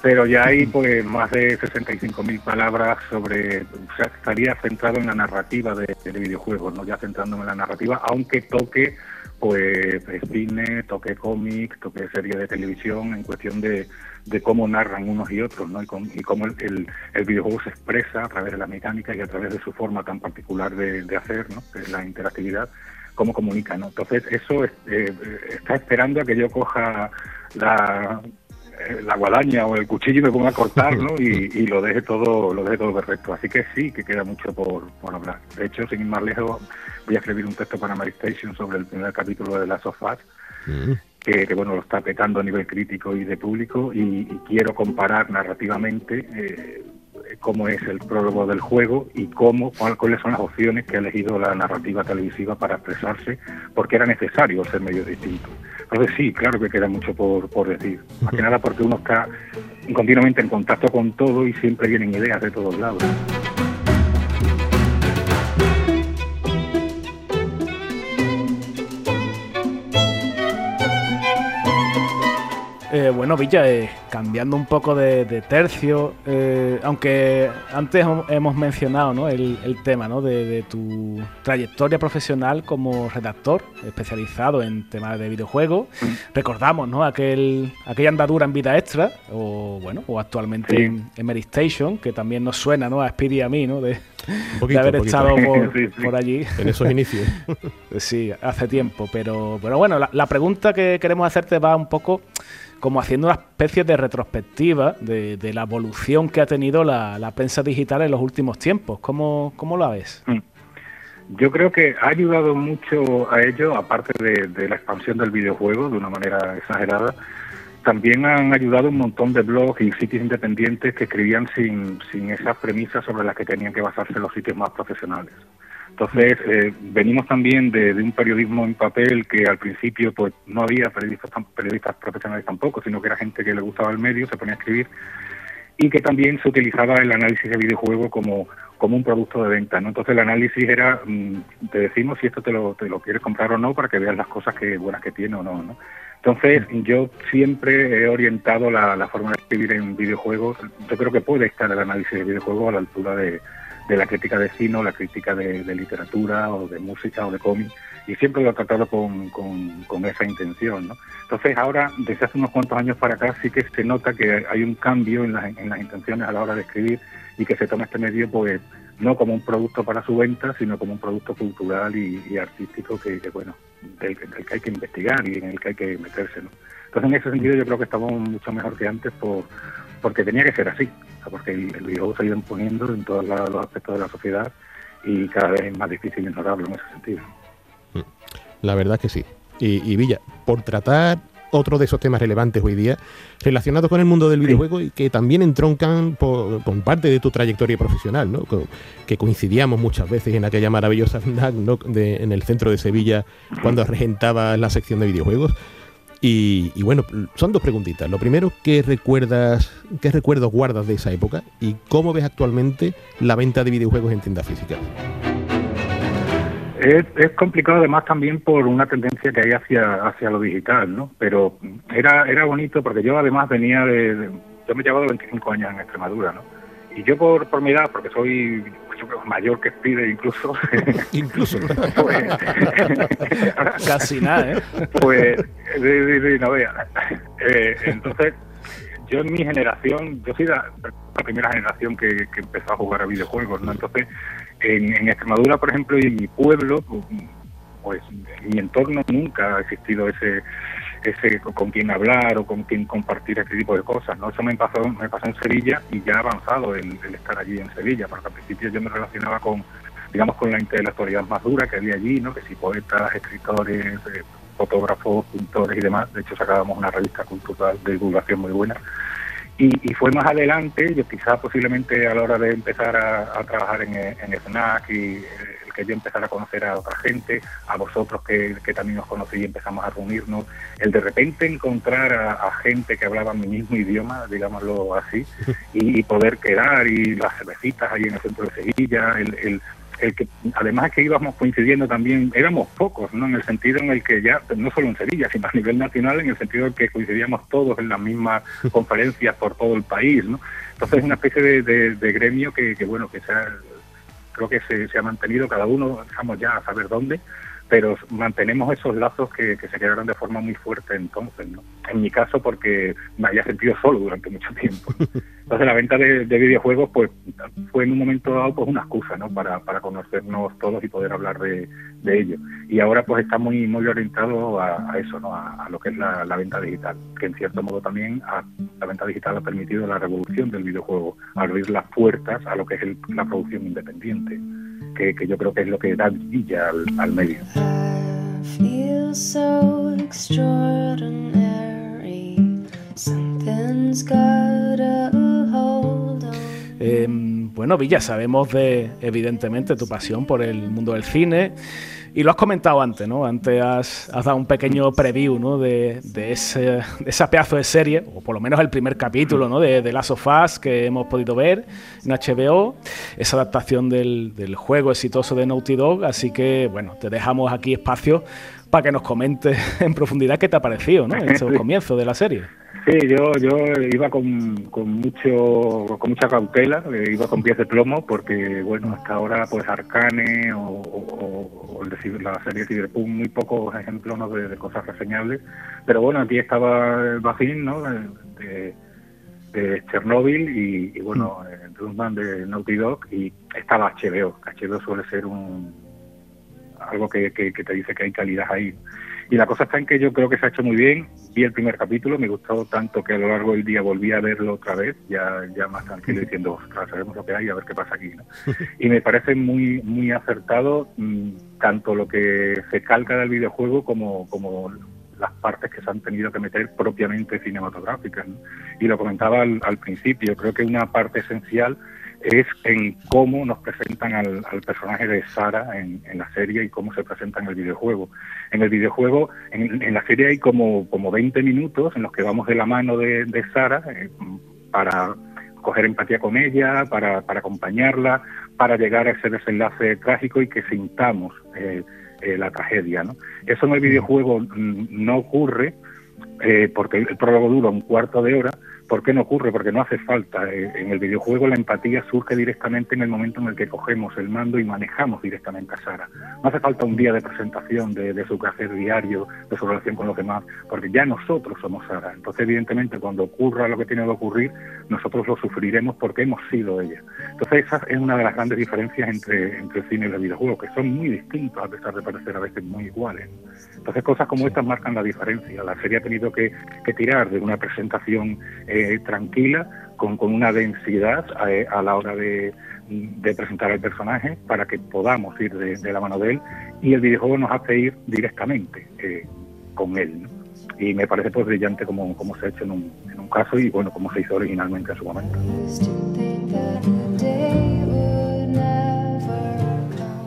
pero ya hay pues más de 65.000 palabras sobre, o sea, estaría centrado en la narrativa de, videojuegos, no ya centrándome en la narrativa, aunque toque pues cine, toque cómic, toque serie de televisión en cuestión de, de cómo narran unos y otros, ¿no? Y, cómo el, el, videojuego se expresa a través de la mecánica y a través de su forma tan particular de, de hacer, ¿no? Que es la interactividad, cómo comunica, ¿no? Entonces eso eh, está esperando a que yo coja la eh, la guadaña o el cuchillo y me ponga a cortar, ¿no? Y, lo deje todo, lo deje todo perfecto. Así que sí, que queda mucho por, hablar. De hecho, sin ir más lejos, voy a escribir un texto para Mary Station sobre el primer capítulo de Las Sofás, mm. que, bueno, lo está petando a nivel crítico y de público, y, quiero comparar narrativamente eh, cómo es el prólogo del juego y cómo, cuáles son las opciones que ha elegido la narrativa televisiva para expresarse, porque era necesario ser medio distinto. Entonces sí, claro que queda mucho por, por decir. Más que nada porque uno está continuamente en contacto con todo y siempre vienen ideas de todos lados. Eh, bueno, Villa, eh, cambiando un poco de, tercio, eh, aunque antes hemos mencionado ¿no? el, tema ¿no? de, tu trayectoria profesional como redactor especializado en temas de videojuegos, recordamos ¿no? Aquel, aquella andadura en vida extra, o bueno, o actualmente en, en Station, que también nos suena ¿no? a Speedy y a mí, ¿no? de, haber estado por, allí. En esos inicios. sí, hace tiempo, pero, pero bueno, la pregunta que queremos hacerte va un poco como haciendo una especie de retrospectiva de, la evolución que ha tenido la, prensa digital en los últimos tiempos. ¿Cómo, cómo la ves? Mm. Yo creo que ha ayudado mucho a ello, aparte de, la expansión del videojuego de una manera exagerada, también han ayudado un montón de blogs y sitios independientes que escribían sin, sin esas premisas sobre las que tenían que basarse los sitios más profesionales. Entonces, eh, venimos también de, un periodismo en papel que al principio pues no había periodistas, periodistas profesionales tampoco, sino que era gente que le gustaba el medio, se ponía a escribir, y que también se utilizaba el análisis de videojuego como, como un producto de venta. ¿no? Entonces, el análisis era, mm, te decimos si esto te lo, te lo quieres comprar o no, para que veas las cosas que buenas que tiene o no. ¿no? Entonces, yo siempre he orientado la, la forma de escribir en videojuegos. Yo creo que puede estar el análisis de videojuegos a la altura de de la crítica de cine o la crítica de, literatura o de música o de cómic y siempre lo he tratado con, con, esa intención. ¿no? Entonces ahora, desde hace unos cuantos años para acá, sí que se nota que hay un cambio en, las intenciones a la hora de escribir y que se toma este medio pues no como un producto para su venta, sino como un producto cultural y, artístico que, bueno, del, que hay que investigar y en el que hay que meterse. ¿no? Entonces en ese sentido yo creo que estamos mucho mejor que antes por porque tenía que ser así, porque el, videojuego se ha ido imponiendo en todos los aspectos de la sociedad y cada vez es más difícil ignorarlo en ese sentido. Mm. La verdad que sí. Y, Villa, por tratar otro de esos temas relevantes hoy día, relacionados con el mundo del videojuego y que también entroncan con parte de tu trayectoria profesional, ¿no? que coincidíamos muchas veces en aquella maravillosa FNAC en el centro de Sevilla cuando regentaba la sección de videojuegos. Y, bueno, son dos preguntitas. Lo primero, ¿qué recuerdas, qué recuerdos guardas de esa época? Y cómo ves actualmente la venta de videojuegos en tiendas físicas. Es, complicado además también por una tendencia que hay hacia, hacia lo digital, ¿no? Pero era, era bonito porque yo además venía de, yo me llevado 25 años en Extremadura, ¿no? Y yo por, por mi edad, porque soy mayor que pide incluso. incluso. pues, Casi nada, ¿eh? Pues, no vea. Eh, entonces, yo en mi generación, yo soy la, primera generación que, empezó a jugar a videojuegos, ¿no? Entonces, en, en Extremadura, por ejemplo, y en mi pueblo, pues en mi entorno nunca ha existido ese ese con quién hablar o con quién compartir este tipo de cosas. ¿no? Eso me pasó, me pasó en Sevilla y ya avanzado el, estar allí en Sevilla, porque al principio yo me relacionaba con, digamos, con la intelectualidad más dura que había allí, ¿no? que si poetas, escritores, eh, fotógrafos, pintores y demás. De hecho, sacábamos una revista cultural de divulgación muy buena. Y, fue más adelante, yo quizás posiblemente a la hora de empezar a, trabajar en, en SNAC y que yo empezara a conocer a otra gente, a vosotros que, también os conocí y empezamos a reunirnos, el de repente encontrar a, gente que hablaba mi mismo idioma, digámoslo así, y, poder quedar y las cervecitas ahí en el centro de Sevilla, el, el, que además que íbamos coincidiendo también, éramos pocos, ¿no? En el sentido en el que ya, no solo en Sevilla, sino a nivel nacional, en el sentido en que coincidíamos todos en las mismas conferencias por todo el país, ¿no? Entonces es una especie de, de, gremio que, que, bueno, que sea creo que se, ha mantenido cada uno, dejamos ya a saber dónde, pero mantenemos esos lazos que, se crearon de forma muy fuerte entonces, ¿no? En mi caso porque me había sentido solo durante mucho tiempo. Entonces la venta de, videojuegos pues fue en un momento dado pues una excusa, ¿no? Para, para conocernos todos y poder hablar de, ello. Y ahora pues está muy muy orientado a, eso, ¿no? A, lo que es la, venta digital, que en cierto modo también la venta digital ha permitido la revolución del videojuego, abrir las puertas a lo que es la producción independiente que, yo creo que es lo que da villa al, al medio. Em, bueno, Villa, sabemos de, evidentemente, tu pasión por el mundo del cine. Y lo has comentado antes, ¿no? Antes has, dado un pequeño preview, ¿no? De, ese, esa pedazo de serie, o por lo menos el primer capítulo, ¿no? De, de Last of Us que hemos podido ver en HBO, esa adaptación del, juego exitoso de Naughty Dog. Así que, bueno, te dejamos aquí espacio para que nos comentes en profundidad qué te ha parecido, ¿no? En estos comienzos de la serie. Sí, yo, yo iba con, con mucho con mucha cautela, eh, iba con pies de plomo porque, bueno, hasta ahora pues Arcane o, o, la serie Cyberpunk, muy pocos ejemplos ¿no? de, cosas reseñables, pero bueno, aquí estaba el Bajin, ¿no? De, de Chernobyl y, y bueno, mm. de Naughty Dog y estaba HBO. HBO suele ser un algo que, que, que te dice que hay calidad ahí. Y la cosa está en que yo creo que se ha hecho muy bien. Vi el primer capítulo, me gustó tanto que a lo largo del día volví a verlo otra vez, ya, ya más tranquilo, diciendo, ostras, sabemos lo que hay, a ver qué pasa aquí. Y me parece muy muy acertado mm, tanto lo que se calca del videojuego como, como las partes que se han tenido que meter propiamente cinematográficas. Y lo comentaba al, al principio, creo que una parte esencial es en cómo nos presentan al, personaje de Sara en, la serie y cómo se presenta en el videojuego. En el videojuego, en, la serie hay como, como 20 minutos en los que vamos de la mano de, de Sara eh, para coger empatía con ella, para, acompañarla, para llegar a ese desenlace trágico y que sintamos eh, eh, la tragedia. ¿no? Eso en el videojuego no ocurre porque el prólogo dura un cuarto de hora, ¿Por qué no ocurre? Porque no hace falta. Eh, en el videojuego la empatía surge directamente en el momento en el que cogemos el mando y manejamos directamente a Sara. No hace falta un día de presentación de, su quehacer diario, de su relación con los demás, porque ya nosotros somos Sara. Entonces, evidentemente, cuando ocurra lo que tiene que ocurrir, nosotros lo sufriremos porque hemos sido ella. Entonces, esa es una de las grandes diferencias entre, entre el cine y el videojuego, que son muy distintos a pesar de parecer a veces muy iguales. Entonces, cosas como estas marcan la diferencia. La serie ha tenido que, tirar de una presentación eh, tranquila, con, con, una densidad eh, a, la hora de, presentar al personaje para que podamos ir de, la mano de él y el videojuego nos hace ir directamente eh, con él. Y me parece pues brillante como, como se ha hecho en un, en un caso y bueno, como se hizo originalmente en su momento.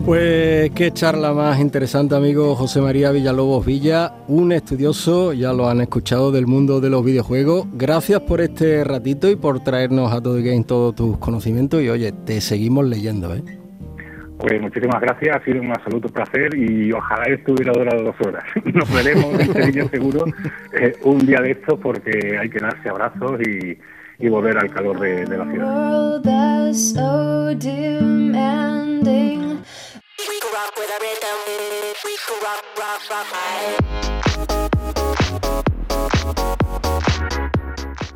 Pues qué charla más interesante, amigo José María Villalobos Villa, un estudioso, ya lo han escuchado, del mundo de los videojuegos. Gracias por este ratito y por traernos a todo Game todos tus conocimientos y oye, te seguimos leyendo, ¿eh? Pues muchísimas gracias, ha sido un absoluto placer y ojalá estuviera durado dos horas. Nos veremos, en seguro, eh, un día de esto porque hay que darse abrazos y, volver al calor de, de la ciudad.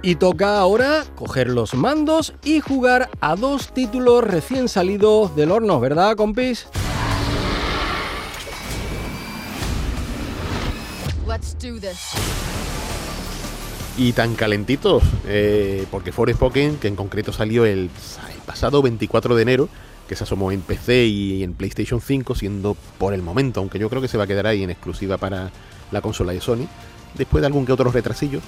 Y toca ahora coger los mandos y jugar a dos títulos recién salidos del horno, ¿verdad, compis? Y tan calentitos, eh, porque Forest Pokémon, que en concreto salió el pasado 24 de enero, que se asomó en PC y en PlayStation 5, siendo por el momento, aunque yo creo que se va a quedar ahí en exclusiva para la consola de Sony, después de algún que otro retrasillo.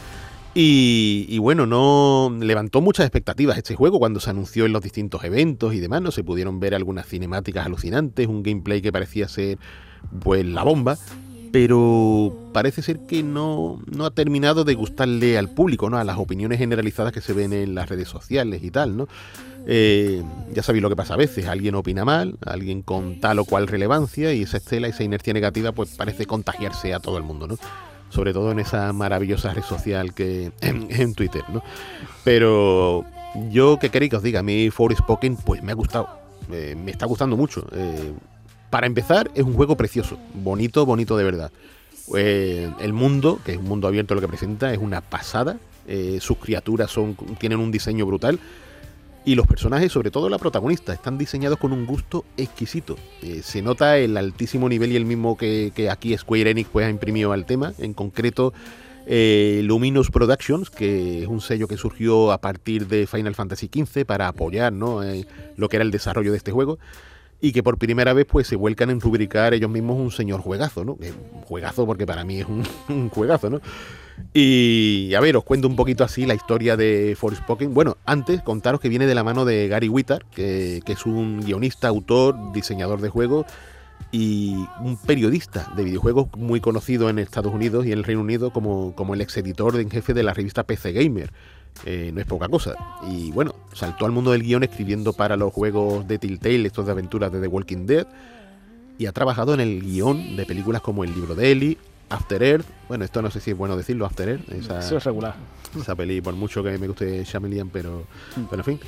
Y, bueno, no levantó muchas expectativas este juego cuando se anunció en los distintos eventos y demás. No se pudieron ver algunas cinemáticas alucinantes, un gameplay que parecía ser pues la bomba, pero parece ser que no, no ha terminado de gustarle al público, ¿no? A las opiniones generalizadas que se ven en las redes sociales y tal, ¿no? Eh, ya sabéis lo que pasa a veces, alguien opina mal, alguien con tal o cual relevancia y esa estela, esa inercia negativa, pues parece contagiarse a todo el mundo, ¿no? Sobre todo en esa maravillosa red social que en, Twitter, ¿no? Pero yo, ¿qué queréis que os diga? A mí Spoken pues me ha gustado, eh, me está gustando mucho. Eh, para empezar, es un juego precioso, bonito, bonito de verdad. el mundo, que es un mundo abierto lo que presenta, es una pasada. sus criaturas son, tienen un diseño brutal y los personajes, sobre todo la protagonista, están diseñados con un gusto exquisito. Eh, se nota el altísimo nivel y el mismo que, aquí Square Enix pues, ha imprimido al tema. En concreto, eh, Luminous Productions, que es un sello que surgió a partir de Final Fantasy XV para apoyar ¿no? Eh, lo que era el desarrollo de este juego. Y que por primera vez pues se vuelcan en rubricar ellos mismos un señor juegazo, ¿no? Un juegazo porque para mí es un, juegazo, ¿no? Y a ver, os cuento un poquito así la historia de Forspoken. Bueno, antes contaros que viene de la mano de Gary Whittar, que, es un guionista, autor, diseñador de juegos y un periodista de videojuegos muy conocido en Estados Unidos y en el Reino Unido como, como el ex editor en jefe de la revista PC Gamer. Eh, no es poca cosa. Y bueno, saltó al mundo del guion escribiendo para los juegos de Telltale, estos de aventuras de The Walking Dead, y ha trabajado en el guion de películas como El libro de Ellie, After Earth, bueno, esto no sé si es bueno decirlo, After Earth, esa, Eso es regular. esa peli, por mucho que me guste Shamelian, pero, Mm. pero en fin.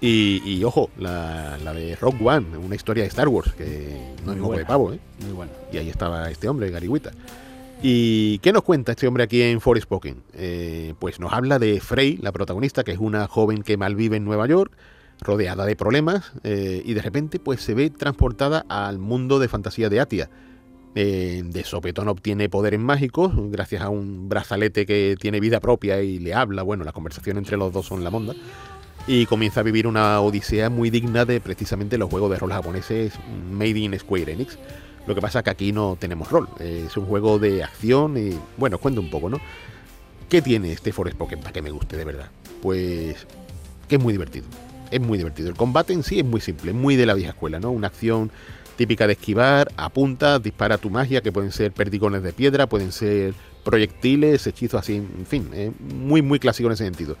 Y, y, ojo, la, la de Rock One, una historia de Star Wars, que no Muy es moco de buena. pavo, ¿eh? Muy bueno. Y ahí estaba este hombre, Gary Whitta. ¿Y qué nos cuenta este hombre aquí en Forspoken? Eh, pues nos habla de Frey, la protagonista, que es una joven que malvive en Nueva York, rodeada de problemas, eh, y de repente pues se ve transportada al mundo de fantasía de Atia. Eh, de sopetón obtiene poderes mágicos gracias a un brazalete que tiene vida propia y le habla. Bueno, la conversación entre los dos son la monda. Y comienza a vivir una odisea muy digna de precisamente los juegos de rol japoneses Made in Square Enix. Lo que pasa que aquí no tenemos rol. eh, es un juego de acción y, bueno, os cuento un poco, ¿no? ¿Qué tiene este Forspoken para que me guste de verdad? Pues que es muy divertido. Es muy divertido. El combate en sí es muy simple, es muy de la vieja escuela, ¿no? Una acción típica de esquivar, apunta, dispara tu magia, que pueden ser perdigones de piedra, pueden ser proyectiles, hechizos así, en fin, eh, muy, muy clásico en ese sentido.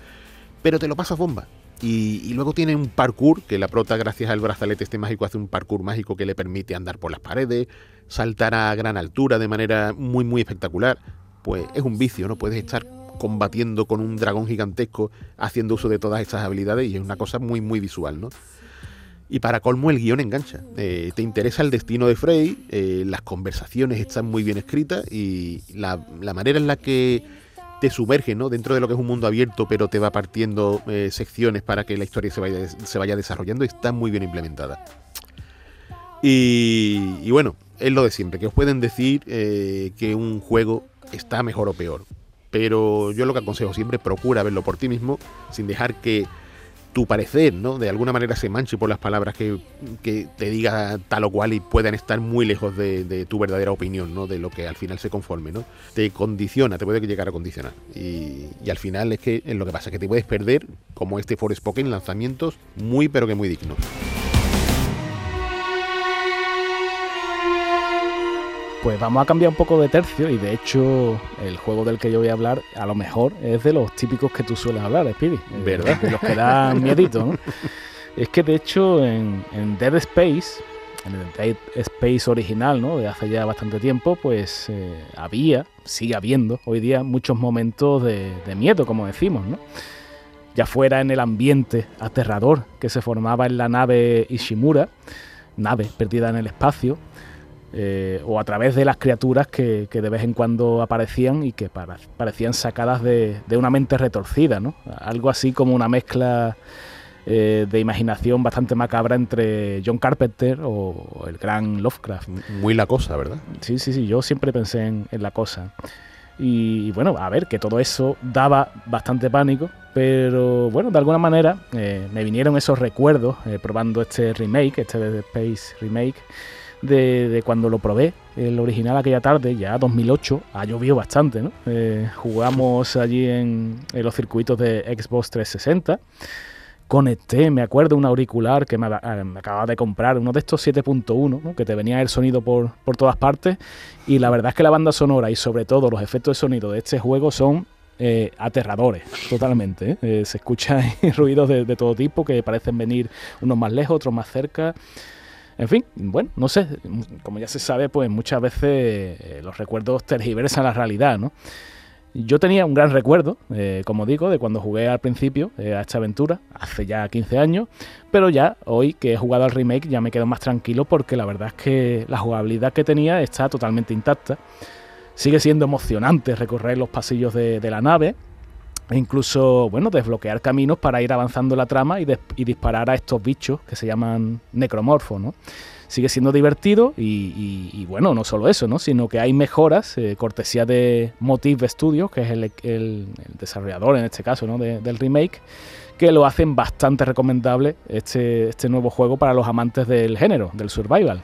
Pero te lo pasas bomba. Y, y luego tiene un parkour, que la prota, gracias al brazalete este mágico, hace un parkour mágico que le permite andar por las paredes, saltar a gran altura de manera muy, muy espectacular. Pues es un vicio, ¿no? Puedes estar combatiendo con un dragón gigantesco, haciendo uso de todas estas habilidades y es una cosa muy, muy visual, ¿no? Y para colmo el guion engancha. Eh, te interesa el destino de Frey, eh, las conversaciones están muy bien escritas y la, la manera en la que te sumerge ¿no? dentro de lo que es un mundo abierto, pero te va partiendo eh, secciones para que la historia se vaya, se vaya desarrollando, está muy bien implementada. Y, y bueno, es lo de siempre, que os pueden decir eh, que un juego está mejor o peor. Pero yo lo que aconsejo siempre, procura verlo por ti mismo, sin dejar que tu parecer, ¿no? De alguna manera se manche por las palabras que, que te diga tal o cual y puedan estar muy lejos de, tu verdadera opinión, ¿no? De lo que al final se conforme, ¿no? Te condiciona, te puede llegar a condicionar. Y, y al final es que es lo que pasa, que te puedes perder, como este Forspoken, lanzamientos muy pero que muy dignos. Pues vamos a cambiar un poco de tercio y de hecho el juego del que yo voy a hablar a lo mejor es de los típicos que tú sueles hablar, Speedy. Eh, ¿Verdad? De los que dan miedito, ¿no? Es que de hecho en, en, Dead Space, en el Dead Space original, ¿no? De hace ya bastante tiempo, pues eh, había, sigue habiendo hoy día muchos momentos de, de miedo, como decimos, ¿no? Ya fuera en el ambiente aterrador que se formaba en la nave Ishimura, nave perdida en el espacio, eh, o a través de las criaturas que, que, de vez en cuando aparecían y que para, parecían sacadas de, de, una mente retorcida, ¿no? Algo así como una mezcla eh, de imaginación bastante macabra entre John Carpenter o el gran Lovecraft. Muy la cosa, ¿verdad? Sí, sí, sí, yo siempre pensé en, en la cosa. Y bueno, a ver, que todo eso daba bastante pánico, pero bueno, de alguna manera eh, me vinieron esos recuerdos probando este remake, este Space remake, de, cuando lo probé, el original aquella tarde, ya 2008, ha llovido bastante, ¿no? Eh, jugamos allí en, en, los circuitos de Xbox 360. Conecté, me acuerdo, un auricular que me, me acababa de comprar, uno de estos 7.1, ¿no? que te venía el sonido por, por todas partes. Y la verdad es que la banda sonora y sobre todo los efectos de sonido de este juego son eh, aterradores, totalmente. ¿eh? Eh, se escuchan ruidos de, de, todo tipo que parecen venir unos más lejos, otros más cerca. En fin, bueno, no sé, como ya se sabe, pues muchas veces eh, los recuerdos tergiversan la realidad, ¿no? Yo tenía un gran recuerdo, eh, como digo, de cuando jugué al principio eh, a esta aventura, hace ya 15 años, pero ya hoy que he jugado al remake ya me quedo más tranquilo porque la verdad es que la jugabilidad que tenía está totalmente intacta. Sigue siendo emocionante recorrer los pasillos de, de la nave, e incluso, bueno, desbloquear caminos para ir avanzando la trama y, y, disparar a estos bichos que se llaman necromorfos, ¿no? Sigue siendo divertido y, y, bueno, no solo eso, ¿no? Sino que hay mejoras, eh, cortesía de Motive Studios, que es el, el, el, desarrollador en este caso, ¿no? De, del remake, que lo hacen bastante recomendable este, este nuevo juego para los amantes del género, del survival.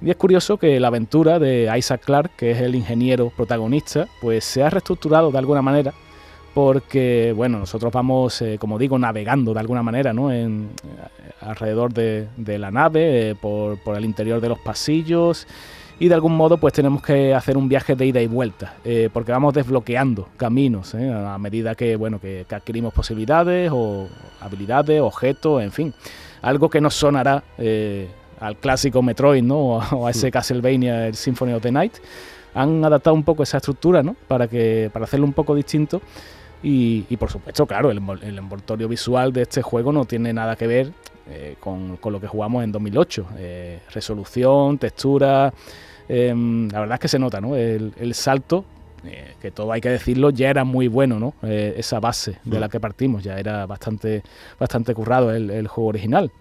Y es curioso que la aventura de Isaac Clarke, que es el ingeniero protagonista, pues se ha reestructurado de alguna manera porque bueno, nosotros vamos, eh, como digo, navegando de alguna manera, ¿no? En, eh, alrededor de, de, la nave, eh, por, por, el interior de los pasillos y de algún modo pues tenemos que hacer un viaje de ida y vuelta, eh, porque vamos desbloqueando caminos a medida que, bueno, que, que, adquirimos posibilidades o habilidades, objetos, en fin, algo que nos sonará al clásico Metroid, ¿no? O a ese Castlevania, el Symphony of the Night han adaptado un poco esa estructura, ¿no? Para, que, para hacerlo un poco distinto. Y, por supuesto, claro, el, envoltorio visual de este juego no tiene nada que ver eh, con, lo que jugamos en 2008. Eh, resolución, textura, em, la verdad es que se nota, ¿no? El, salto, eh, que todo hay que decirlo, ya era muy bueno, ¿no? esa base de la que partimos, ya era bastante, bastante currado el, juego original.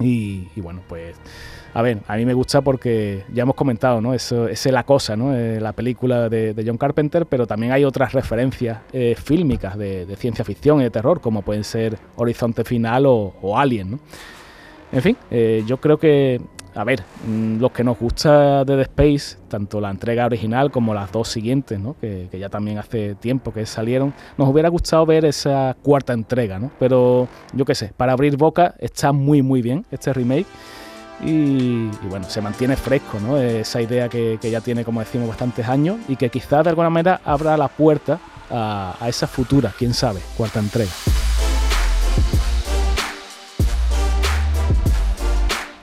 Y bueno, pues a ver, a mí me gusta porque ya hemos comentado, ¿no? Eso, es la cosa, ¿no? Eh, la película de, John Carpenter, pero también hay otras referencias eh, fílmicas de, ciencia ficción y de terror, como pueden ser Horizonte Final o, Alien, ¿no? En fin, eh, yo creo que, a ver, mm, los que nos gusta de The Space, tanto la entrega original como las dos siguientes, ¿no? que, que, ya también hace tiempo que salieron, nos hubiera gustado ver esa cuarta entrega, ¿no? Pero yo qué sé, para abrir boca está muy muy bien este remake. Y, bueno, se mantiene fresco, ¿no? Esa idea que, ya tiene, como decimos, bastantes años y que quizás de alguna manera abra la puerta a, a esa futura, quién sabe, cuarta entrega.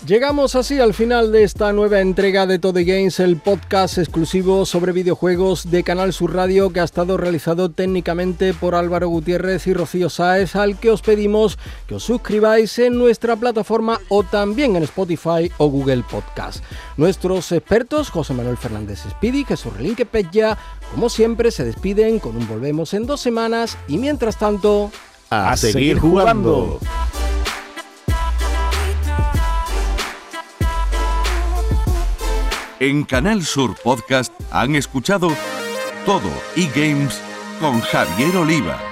Llegamos así al final de esta nueva entrega de Todo Games, el podcast exclusivo sobre videojuegos de Canal Sur Radio que ha estado realizado técnicamente por Álvaro Gutiérrez y Rocío Sáez, al que os pedimos que os suscribáis en nuestra plataforma o también en Spotify o Google Podcast. Nuestros expertos, José Manuel Fernández Speedy, Jesús Relinque Pella, como siempre, se despiden con un volvemos en dos semanas y mientras tanto, a, seguir, jugando. En Canal Sur Podcast han escuchado todo eGames con Javier Oliva.